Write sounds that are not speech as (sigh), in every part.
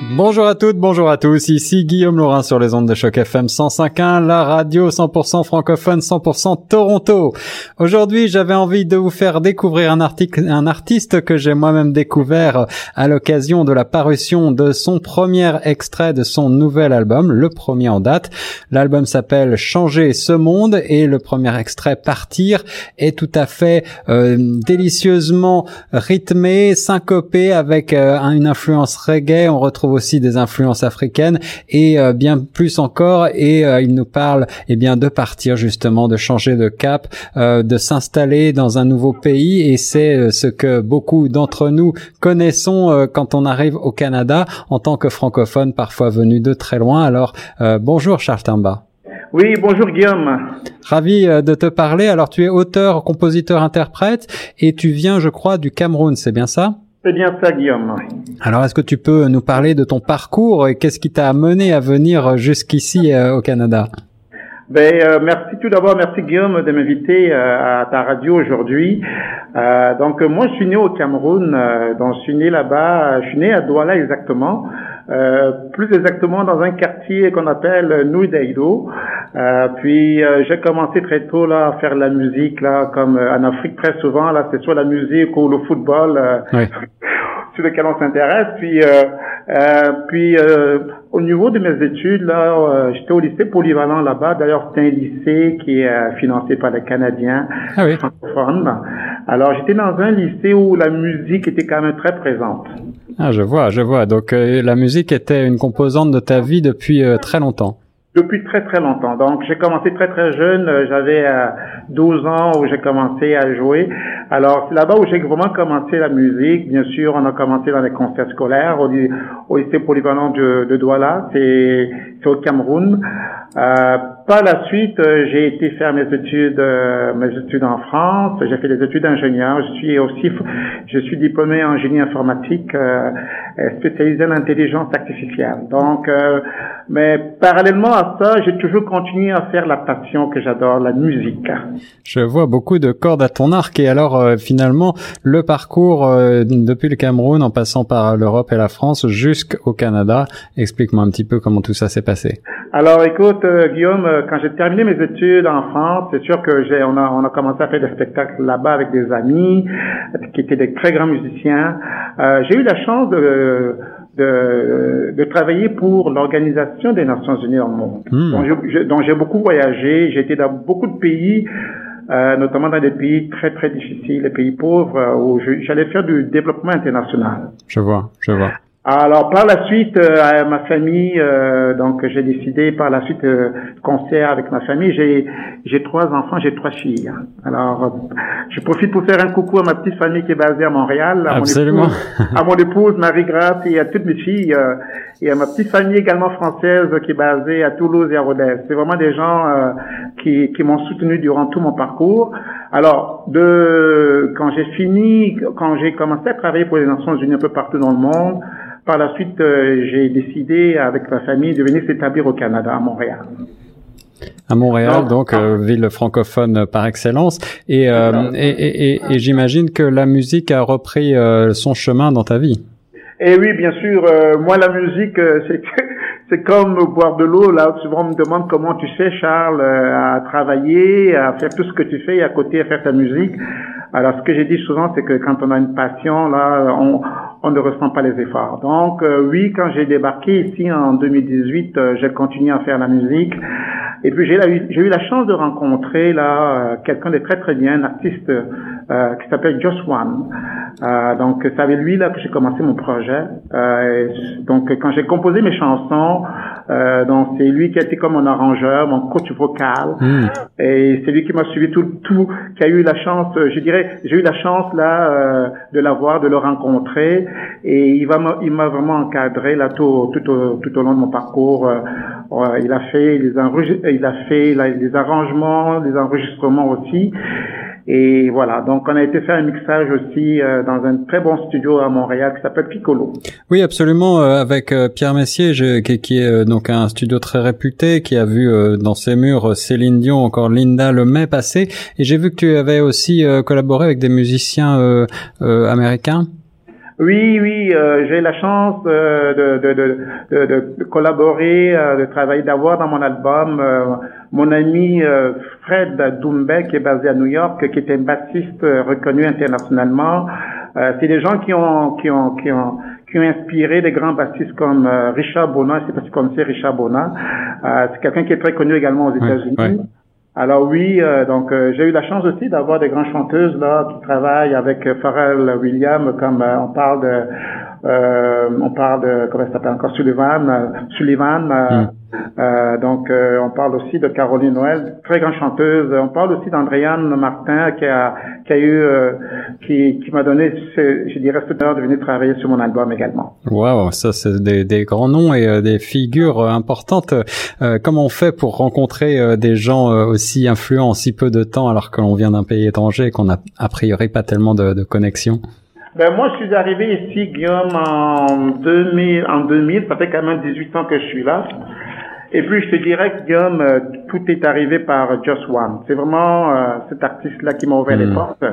Bonjour à toutes, bonjour à tous, ici Guillaume Laurin sur les ondes de choc FM 105.1, la radio 100% francophone, 100% Toronto. Aujourd'hui, j'avais envie de vous faire découvrir un, article, un artiste que j'ai moi-même découvert à l'occasion de la parution de son premier extrait de son nouvel album, le premier en date. L'album s'appelle Changer ce monde et le premier extrait Partir est tout à fait euh, délicieusement rythmé, syncopé avec euh, une influence reggae. On retrouve aussi des influences africaines et euh, bien plus encore. Et euh, il nous parle eh bien de partir justement, de changer de cap, euh, de s'installer dans un nouveau pays. Et c'est ce que beaucoup d'entre nous connaissons quand on arrive au Canada en tant que francophone, parfois venu de très loin. Alors bonjour Charles Timba. Oui, bonjour Guillaume. Ravi de te parler. Alors tu es auteur, compositeur, interprète et tu viens, je crois, du Cameroun, c'est bien ça? C'est bien ça, Guillaume. Alors, est-ce que tu peux nous parler de ton parcours et qu'est-ce qui t'a amené à venir jusqu'ici euh, au Canada? Ben, euh, merci tout d'abord, merci Guillaume de m'inviter euh, à ta radio aujourd'hui. donc moi je suis né au Cameroun, donc je suis né là-bas, je suis né à Douala exactement. Euh, plus exactement dans un quartier qu'on appelle Nuidaido. Euh, puis euh, j'ai commencé très tôt là à faire de la musique là, comme euh, en Afrique très souvent là, c'est soit la musique ou le football (laughs) sur lequel on s'intéresse. Puis puis au niveau de mes études là, j'étais au lycée polyvalent là-bas. D'ailleurs c'est un lycée qui est financé par les Canadiens ah oui. francophones. Alors j'étais dans un lycée où la musique était quand même très présente. Ah, je vois, je vois. Donc euh, la musique était une composante de ta vie depuis euh, très longtemps. Depuis très très longtemps. Donc j'ai commencé très très jeune, euh, j'avais 12 ans où j'ai commencé à jouer. Alors c'est là-bas où j'ai vraiment commencé la musique. Bien sûr, on a commencé dans les concerts scolaires au, au lycée polyvalent de, de Douala, c'est au Cameroun. Euh, par la suite, euh, j'ai été faire mes études, euh, mes études en France. J'ai fait des études d'ingénieur. Je suis aussi, je suis diplômé en génie informatique, euh, spécialisé en intelligence artificielle. Donc, mais parallèlement à ça, j'ai toujours continué à faire la passion que j'adore, la musique. Je vois beaucoup de cordes à ton arc. Et alors, finalement, le parcours depuis le Cameroun, en passant par l'Europe et la France jusqu'au Canada. Explique-moi un petit peu comment tout ça s'est passé. Alors, écoute, Guillaume quand j'ai terminé mes études en France, c'est sûr que j'ai, on a, on a commencé à faire des spectacles là-bas avec des amis qui étaient des très grands musiciens. Euh, j'ai eu la chance de, de, de travailler pour l'Organisation des Nations Unies au monde, hmm. dont j'ai beaucoup voyagé. J'ai été dans beaucoup de pays. Euh, notamment dans des pays très très difficiles, les pays pauvres, où j'allais faire du développement international. Je vois, je vois. Alors par la suite, euh, ma famille, euh, donc j'ai décidé par la suite euh, concert avec ma famille. J'ai j'ai trois enfants, j'ai trois filles. Alors euh, je profite pour faire un coucou à ma petite famille qui est basée à Montréal, à Absolument. mon épouse, à mon épouse Marie Grasse et à toutes mes filles et à ma petite famille également française qui est basée à Toulouse et à Rodez. C'est vraiment des gens qui qui m'ont soutenu durant tout mon parcours. Alors de quand j'ai fini, quand j'ai commencé à travailler pour les Nations Unies un peu partout dans le monde. Par la suite, euh, j'ai décidé avec ma famille de venir s'établir au Canada, à Montréal. À Montréal, donc, euh, ville francophone par excellence. Et, euh, et, et, et j'imagine que la musique a repris son chemin dans ta vie. Et eh oui, bien sûr. moi, la musique, c'est (laughs) c'est comme boire de l'eau. Là, souvent on me demande comment tu fais, Charles, à travailler, à faire tout ce que tu fais et à côté à faire ta musique. Alors, ce que j'ai dit souvent, c'est que quand on a une passion, là, on, on ne ressent pas les efforts. Donc euh, oui, quand j'ai débarqué ici en 2018, euh, j'ai continué à faire la musique. Et puis j'ai eu, la chance de rencontrer là euh, quelqu'un de très très bien, un artiste qui s'appelle Josh One. donc c'est avec lui là que j'ai commencé mon projet. donc quand j'ai composé mes chansons, donc c'est lui qui a été comme mon arrangeur, mon coach vocal, hmm. et c'est lui qui m'a suivi tout, tout, qui a eu la chance, je dirais, j'ai eu la chance là de l'avoir, de le rencontrer et il va il m'a vraiment encadré là tout tout au, tout au long de mon parcours. Euh, il a fait les il a fait les arrangements, les enregistrements aussi. Et voilà, donc on a été faire un mixage aussi euh, dans un très bon studio à Montréal qui s'appelle Piccolo. Oui, absolument, euh, avec euh, Pierre Messier, qui, qui, est donc un studio très réputé, qui a vu dans ses murs Céline Dion, encore Linda le mai passé. Et j'ai vu que tu avais aussi collaboré avec des musiciens américains. Oui, oui, euh, j'ai la chance de, de, de, de, collaborer, de travailler, d'avoir dans mon album mon ami Fred Doumbé, qui est basé à New York, qui est un bassiste reconnu internationalement. C'est des gens qui ont, qui ont, qui ont, qui ont inspiré des grands bassistes comme Richard Bona, je sais pas si tu connaissez Richard Bona. C'est quelqu'un qui est très connu également aux États-Unis. Alors oui, euh, donc euh, j'ai eu la chance aussi d'avoir des grandes chanteuses là qui travaillent avec euh, Pharrell Williams, comme on parle de, on parle de comment ça s'appelle encore Sullivan, Sullivan. Mm. Euh, donc, euh, on parle aussi de Caroline Noël, très grande chanteuse. On parle aussi d'Andréane Martin, qui a, qui a eu, euh, qui, qui m'a donné, je dirais, cette heure de venir travailler sur mon album également. Waouh, ça c'est des, des, grands noms et des figures importantes. comment on fait pour rencontrer des gens aussi influents en si peu de temps, alors que l'on vient d'un pays étranger et qu'on n'a a priori pas tellement de, de connexion? Ben moi, je suis arrivé ici, Guillaume, en 2000, en 2000. Ça fait quand même 18 ans que je suis là. Et puis je te dirais que Guillaume, euh, tout est arrivé par Just One. C'est vraiment euh, cet artiste-là qui m'a ouvert les hmm. portes,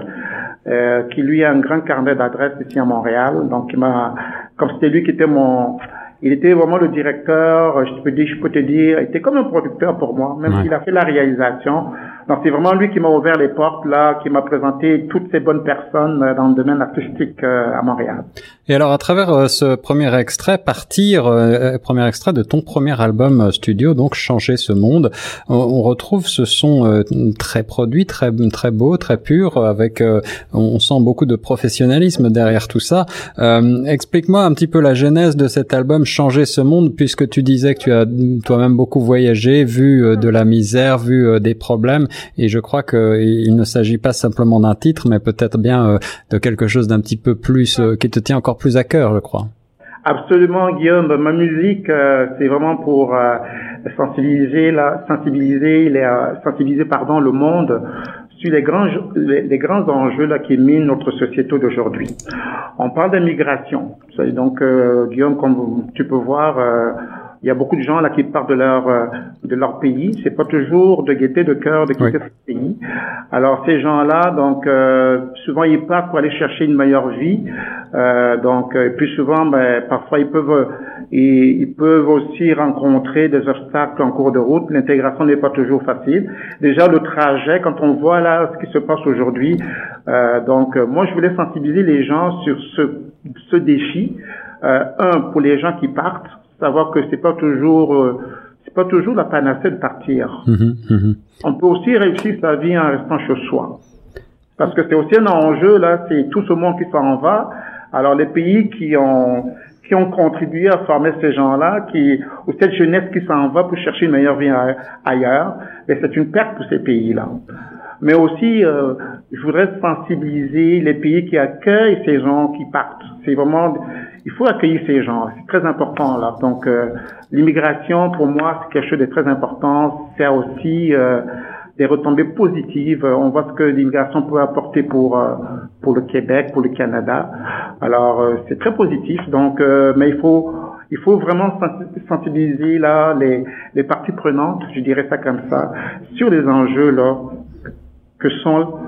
euh, qui lui a un grand carnet d'adresses ici à Montréal. Donc il m'a, comme c'était lui qui était mon, il était vraiment le directeur. Je peux dire, je peux te dire, il était comme un producteur pour moi, même s'il a fait la réalisation. Donc c'est vraiment lui qui m'a ouvert les portes là, qui m'a présenté toutes ces bonnes personnes euh, dans le domaine artistique euh, à Montréal. Et alors à travers euh, ce premier extrait, partir, premier extrait de ton premier album studio, donc changer ce monde, on, retrouve ce son très produit, très très beau, très pur, avec on sent beaucoup de professionnalisme derrière tout ça. Explique-moi un petit peu la genèse de cet album changer ce monde, puisque tu disais que tu as toi-même beaucoup voyagé, vu de la misère, vu des problèmes. Et je crois qu'il ne s'agit pas simplement d'un titre, mais peut-être bien euh, de quelque chose d'un petit peu plus euh, qui te tient encore plus à cœur, je crois. Absolument, Guillaume. Ma musique, euh, c'est vraiment pour sensibiliser, la, sensibiliser, les, sensibiliser, pardon, le monde sur les grands, les, grands enjeux là qui minent notre société d'aujourd'hui. On parle d'immigration. Donc, Guillaume, comme tu peux voir il y a beaucoup de gens là qui partent de leur euh, de leur pays. C'est pas toujours de gaieté de cœur de quitter ce pays. Alors ces gens-là, donc euh, souvent ils partent pour aller chercher une meilleure vie. Euh, donc plus souvent, ben, parfois ils peuvent ils, ils, peuvent aussi rencontrer des obstacles en cours de route. L'intégration n'est pas toujours facile. Déjà le trajet, quand on voit là ce qui se passe aujourd'hui, donc moi je voulais sensibiliser les gens sur ce ce défi. un pour les gens qui partent savoir que c'est pas toujours euh, c'est pas toujours la panacée de partir. Mhm, mhm. On peut aussi réussir sa vie en restant chez soi. Parce que c'est aussi un enjeu là, c'est tout ce monde qui s'en va. Alors les pays qui ont qui ont contribué à former ces gens-là, qui ou cette jeunesse qui s'en va pour chercher une meilleure vie ailleurs, mais c'est une perte pour ces pays-là. Mais aussi, euh, je voudrais sensibiliser les pays qui accueillent ces gens qui partent. C'est vraiment il faut accueillir ces gens. C'est très important là. Donc euh, l'immigration pour moi c'est quelque chose de très important. C'est aussi euh, des retombées positives. On voit ce que l'immigration peut apporter pour euh, pour le Québec, pour le Canada. Alors c'est très positif. Donc mais il faut il faut vraiment sensibiliser là les les parties prenantes, je dirais ça comme ça, sur les enjeux là que sont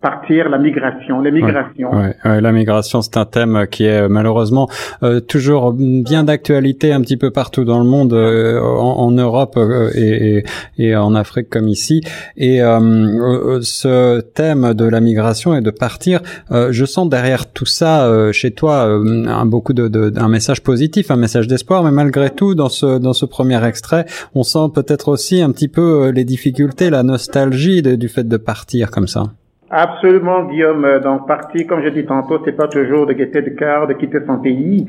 partir la migration, les migrations. Ouais, ouais, la migration, c'est un thème qui est malheureusement euh, toujours bien d'actualité un petit peu partout dans le monde, euh, en, Europe euh, et, et, en Afrique comme ici. Et ce thème de la migration et de partir, je sens derrière tout ça chez toi un beaucoup de, de, un message positif, un message d'espoir, mais malgré tout, dans ce dans ce premier extrait, on sent peut-être aussi un petit peu les difficultés, la nostalgie du fait de partir comme ça. Absolument, Guillaume. Euh, donc, partir, comme je dis tantôt, c'est pas toujours de quitter de cœur, de quitter son pays.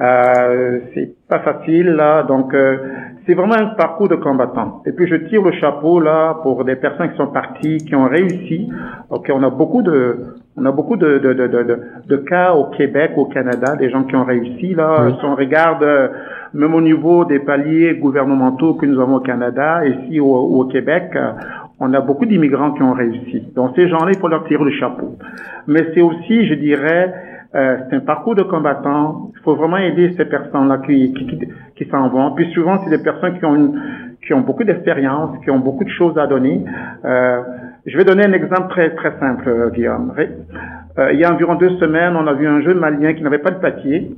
Euh, c'est pas facile, là. Donc, euh, c'est vraiment un parcours de combattant. Et puis, je tire le chapeau, là, pour des personnes qui sont parties, qui ont réussi. Ok, on a beaucoup de, on a beaucoup de, de, de, de, de cas au Québec, au Canada, des gens qui ont réussi, là. Si on regarde, euh, même au niveau des paliers gouvernementaux que nous avons au Canada, ici au, au Québec, on a beaucoup d'immigrants qui ont réussi. Donc ces gens-là, il faut leur tirer le chapeau. Mais c'est aussi, je dirais, euh, c'est un parcours de combattant. Il faut vraiment aider ces personnes-là qui, qui, qui, s'en vont. Puis souvent, c'est des personnes qui ont, une, qui ont beaucoup d'expérience, qui ont beaucoup de choses à donner. Euh, je vais donner un exemple très très simple, euh, Guillaume. Euh, il y a environ deux semaines, on a vu un jeune malien qui n'avait pas de papier,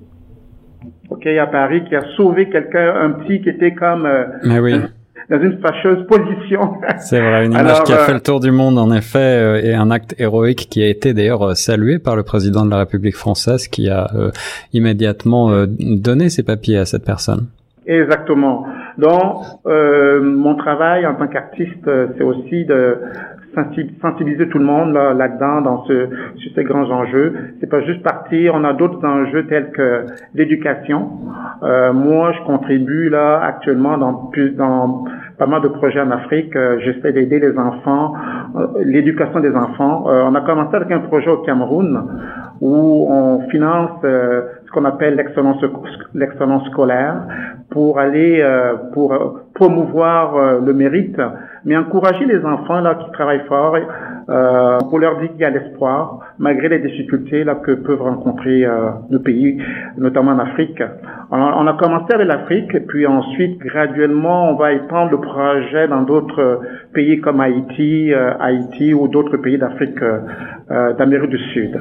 ok, à Paris, qui a sauvé quelqu'un, un petit qui était comme euh, Mais oui dans une fâcheuse position. (laughs) C'est vrai, une image qui a fait le tour du monde en effet euh, et un acte héroïque qui a été d'ailleurs euh, salué par le président de la République française qui a euh, immédiatement donné ses papiers à cette personne. Exactement. Donc, mon travail en tant qu'artiste, c'est aussi de sensibiliser tout le monde là-dedans, dans ce, sur ces grands enjeux. C'est pas juste partir. On a d'autres enjeux tels que l'éducation. Euh, moi, je contribue là actuellement dans plus dans pas mal de projets en Afrique. Euh, j'essaie d'aider les enfants, euh, l'éducation des enfants. Euh, on a commencé avec un projet au Cameroun où on finance ce qu'on appelle l'excellence scolaire pour aller pour promouvoir le mérite mais encourager les enfants là qui travaillent fort euh, pour leur dire qu'il y a l'espoir malgré les difficultés là que peuvent rencontrer euh, nos pays, notamment en Afrique. On on a commencé avec l'Afrique, puis ensuite graduellement on va étendre le projet dans d'autres pays comme Haïti, euh, Haïti ou d'autres pays d'Afrique, euh, d'Amérique du Sud.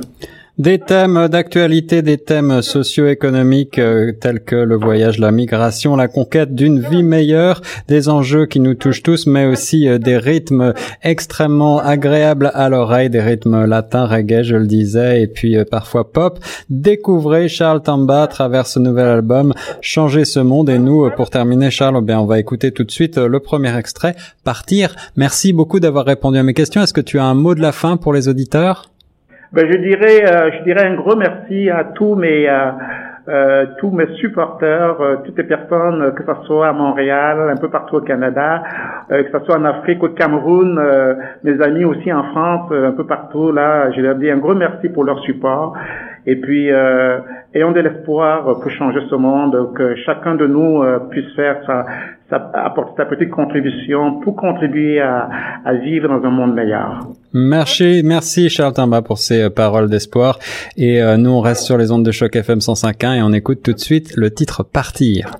Des thèmes d'actualité, des thèmes socio-économiques euh, tels que le voyage, la migration, la conquête d'une vie meilleure, des enjeux qui nous touchent tous, mais aussi euh, des rythmes extrêmement agréables à l'oreille, des rythmes latins, reggae, je le disais, et puis euh, parfois pop. Découvrez Charles Tamba à travers ce nouvel album, Changer ce monde. Et nous, pour terminer, Charles, eh on va écouter tout de suite le premier extrait, Partir. Merci beaucoup d'avoir répondu à mes questions. Est-ce que tu as un mot de la fin pour les auditeurs? Ben, je dirais, euh, je dirais un gros merci à tous mes, euh, euh tous mes supporters, euh, toutes les personnes, que ce soit à Montréal, un peu partout au Canada, que ce soit en Afrique, au Cameroun, mes amis aussi en France, un peu partout là. Je leur dis un gros merci pour leur support. Et puis, ayons de l'espoir pour changer ce monde, que chacun de nous puisse faire sa, sa, apporter sa petite contribution pour contribuer à, à vivre dans un monde meilleur. Merci, merci Charles Tamba pour ces euh, paroles d'espoir. Et euh, nous, on reste sur les ondes de choc FM 105.1 et on écoute tout de suite le titre Partir.